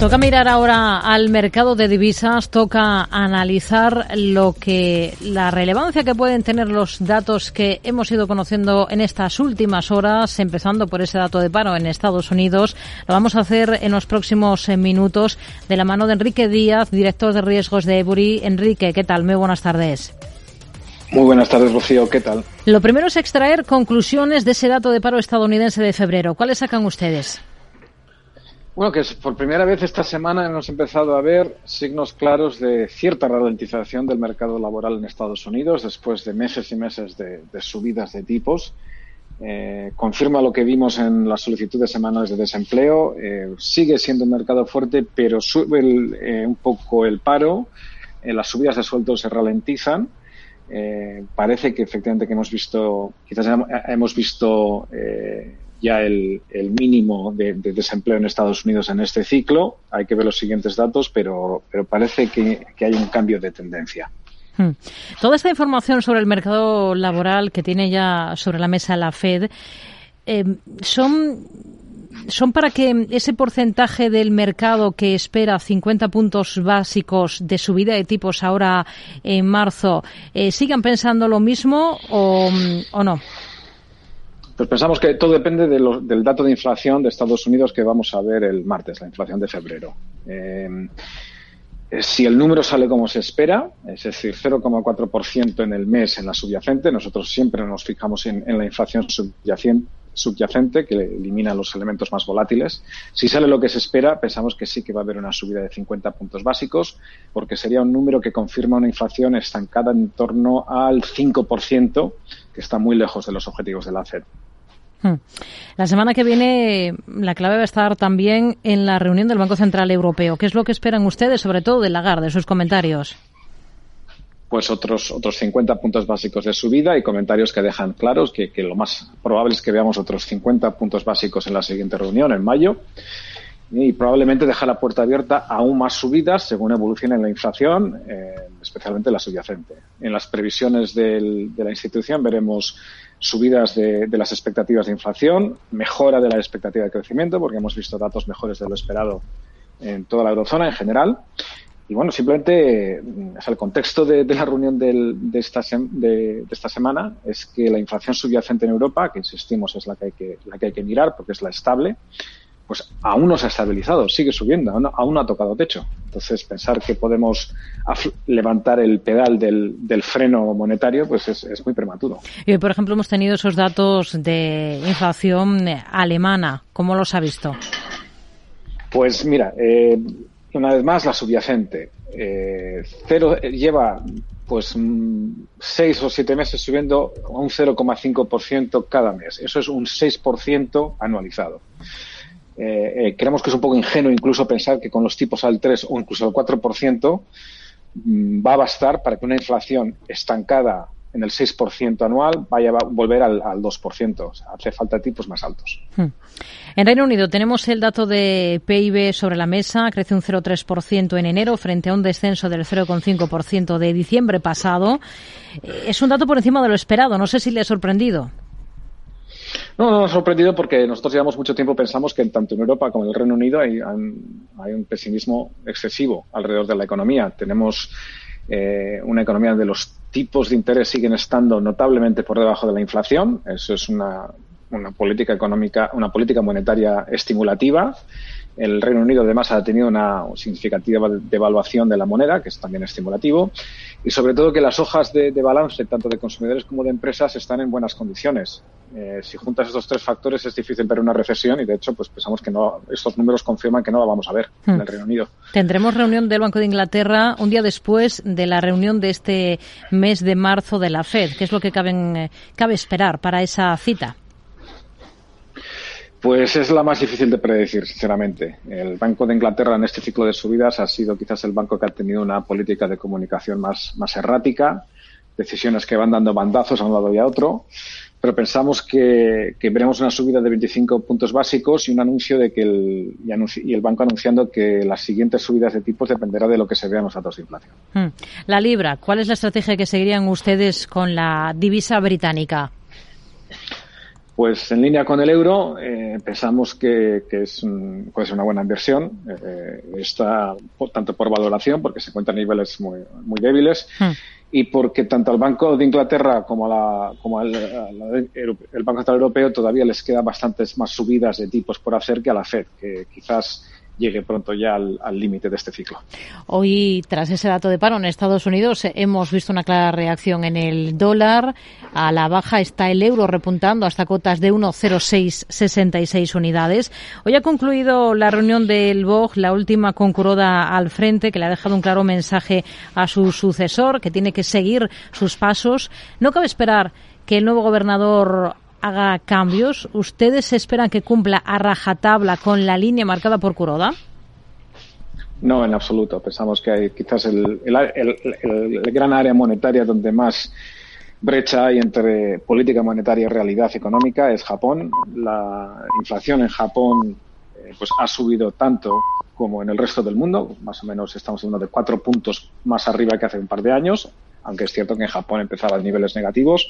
Toca mirar ahora al mercado de divisas, toca analizar lo que la relevancia que pueden tener los datos que hemos ido conociendo en estas últimas horas, empezando por ese dato de paro en Estados Unidos. Lo vamos a hacer en los próximos eh, minutos de la mano de Enrique Díaz, director de riesgos de Ebury. Enrique, ¿qué tal? Muy buenas tardes. Muy buenas tardes, Rocío. ¿Qué tal? Lo primero es extraer conclusiones de ese dato de paro estadounidense de febrero. ¿Cuáles sacan ustedes? Bueno, que por primera vez esta semana hemos empezado a ver signos claros de cierta ralentización del mercado laboral en Estados Unidos después de meses y meses de, subidas de tipos. Eh, confirma lo que vimos en las solicitudes semanales de desempleo. Eh, sigue siendo un mercado fuerte, pero sube eh, un poco el paro. las subidas de sueldos se ralentizan. parece que efectivamente que hemos visto, quizás hemos visto ya el, mínimo de, desempleo en Estados Unidos en este ciclo. Hay que ver los siguientes datos, pero, pero parece que, hay un cambio de tendencia. Hmm. Toda esta información sobre el mercado laboral que tiene ya sobre la mesa la Fed eh, son son para que ese porcentaje del mercado que espera 50 puntos básicos de subida de tipos ahora en marzo eh, sigan pensando lo mismo o no. Pues pensamos que todo depende del dato de inflación de Estados Unidos que vamos a ver el martes, la inflación de febrero. Eh, si el número sale como se espera, es decir, 0,4% en el mes en la subyacente, nosotros siempre nos fijamos en, la inflación subyacente, subyacente, que elimina los elementos más volátiles. Si sale lo que se espera, pensamos que sí que va a haber una subida de 50 puntos básicos, porque sería un número que confirma una inflación estancada en torno al 5%, que está muy lejos de los objetivos de la FED. Hmm. La semana que viene la clave va a estar también en la reunión del Banco Central Europeo. ¿Qué es lo que esperan ustedes, sobre todo de Lagarde, de sus comentarios? Pues otros, otros 50 puntos básicos de subida y comentarios que dejan claros que, lo más probable es que veamos otros 50 puntos básicos en la siguiente reunión, en mayo. Y probablemente deja la puerta abierta aún más subidas según evolucione la inflación, eh, especialmente la subyacente. En las previsiones de la institución veremos subidas de, las expectativas de inflación, mejora de la expectativa de crecimiento, porque hemos visto datos mejores de lo esperado en toda la eurozona en general. Y bueno, simplemente el contexto de, la reunión de, esta de, esta semana es que la inflación subyacente en Europa, que insistimos es la que hay que, la que, hay que mirar porque es la estable, pues aún no se ha estabilizado, sigue subiendo, aún no, ha tocado techo. Entonces, pensar que podemos levantar el pedal del, freno monetario, pues es, muy prematuro. Y hoy, por ejemplo, hemos tenido esos datos de inflación alemana. ¿Cómo los ha visto? Pues mira, eh, una vez más, la subyacente. Eh, cero, lleva pues mm, seis o siete meses subiendo a un 0,5% cada mes. Eso es un 6% anualizado. Eh, eh, creemos que es un poco ingenuo incluso pensar que con los tipos al 3 o incluso al 4% mm, va a bastar para que una inflación estancada en el 6% anual vaya a volver al, 2%. hace falta tipos más altos. Hmm. En Reino Unido tenemos el dato de PIB sobre la mesa. Crece un 0,3% en enero frente a un descenso del 0,5% de diciembre pasado. Eh, es un dato por encima de lo esperado. No sé si le ha sorprendido. No, no nos ha sorprendido porque nosotros llevamos mucho tiempo pensamos que tanto en Europa como en el Reino Unido hay, un pesimismo excesivo alrededor de la economía. Tenemos eh, una economía donde los tipos de interés siguen estando notablemente por debajo de la inflación. Eso es una política económica, una política monetaria estimulativa. El Reino Unido además ha tenido una significativa devaluación de la moneda, que es también estimulativo y sobre todo que las hojas de, balance, tanto de consumidores como de empresas, están en buenas condiciones. Eh, si juntas estos tres factores es difícil ver una recesión y de hecho pues pensamos que no estos números confirman que no la vamos a ver en el hmm. Reino Unido. Tendremos reunión del Banco de Inglaterra un día después de la reunión de este mes de marzo de la Fed. ¿Qué es lo que cabe, cabe esperar para esa cita? Pues es la más difícil de predecir, sinceramente. El Banco de Inglaterra en este ciclo de subidas ha sido quizás el banco que ha tenido una política de comunicación más, más errática. Decisiones que van dando bandazos a un lado y a otro pero pensamos que, veremos una subida de 25 puntos básicos y un anuncio de que el, y, el banco anunciando que las siguientes subidas de tipos dependerá de lo que se vea en los datos de inflación. Hmm. La libra, ¿cuál es la estrategia que seguirían ustedes con la divisa británica? Pues en línea con el euro, eh, pensamos que, es puede ser una buena inversión. Eh, está tanto por valoración, porque se encuentra a niveles muy, muy débiles, hmm y porque tanto al Banco de Inglaterra como, la, como al, el Banco Central Europeo todavía les quedan bastantes más subidas de tipos por hacer que a la Fed, que quizás llegue pronto ya al límite de este ciclo. Hoy, tras ese dato de paro en Estados Unidos, hemos visto una clara reacción en el dólar. A la baja está el euro repuntando hasta cotas de 1,0666 unidades. Hoy ha concluido la reunión del BOG, la última con al frente, que le ha dejado un claro mensaje a su sucesor, que tiene que seguir sus pasos. No cabe esperar que el nuevo gobernador haga cambios? ¿Ustedes esperan que cumpla a rajatabla con la línea marcada por Kuroda? No, en absoluto. Pensamos que hay quizás el, gran área monetaria donde más brecha hay entre política monetaria y realidad económica es Japón. La inflación en Japón eh, pues ha subido tanto como en el resto del mundo. Más o menos estamos hablando de cuatro puntos más arriba que hace un par de años, aunque es cierto que en Japón empezaba a niveles negativos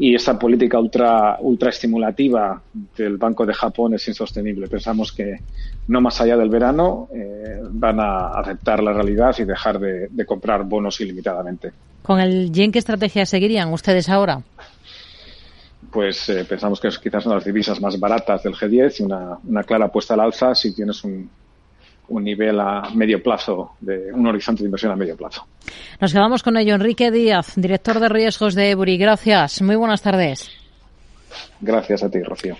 y esta política ultra, ultra estimulativa del Banco de Japón es insostenible. Pensamos que no más allá del verano eh, van a aceptar la realidad y dejar de, comprar bonos ilimitadamente. ¿Con el yen qué estrategia seguirían ustedes ahora? Pues eh, pensamos que es quizás una de las divisas más baratas del G10 y una, una clara apuesta al alza si tienes un, un nivel a medio plazo, de un horizonte de inversión a medio plazo. Nos quedamos con ello. Enrique Díaz, director de riesgos de Ebury. Gracias. Muy buenas tardes. Gracias a ti, Rocío.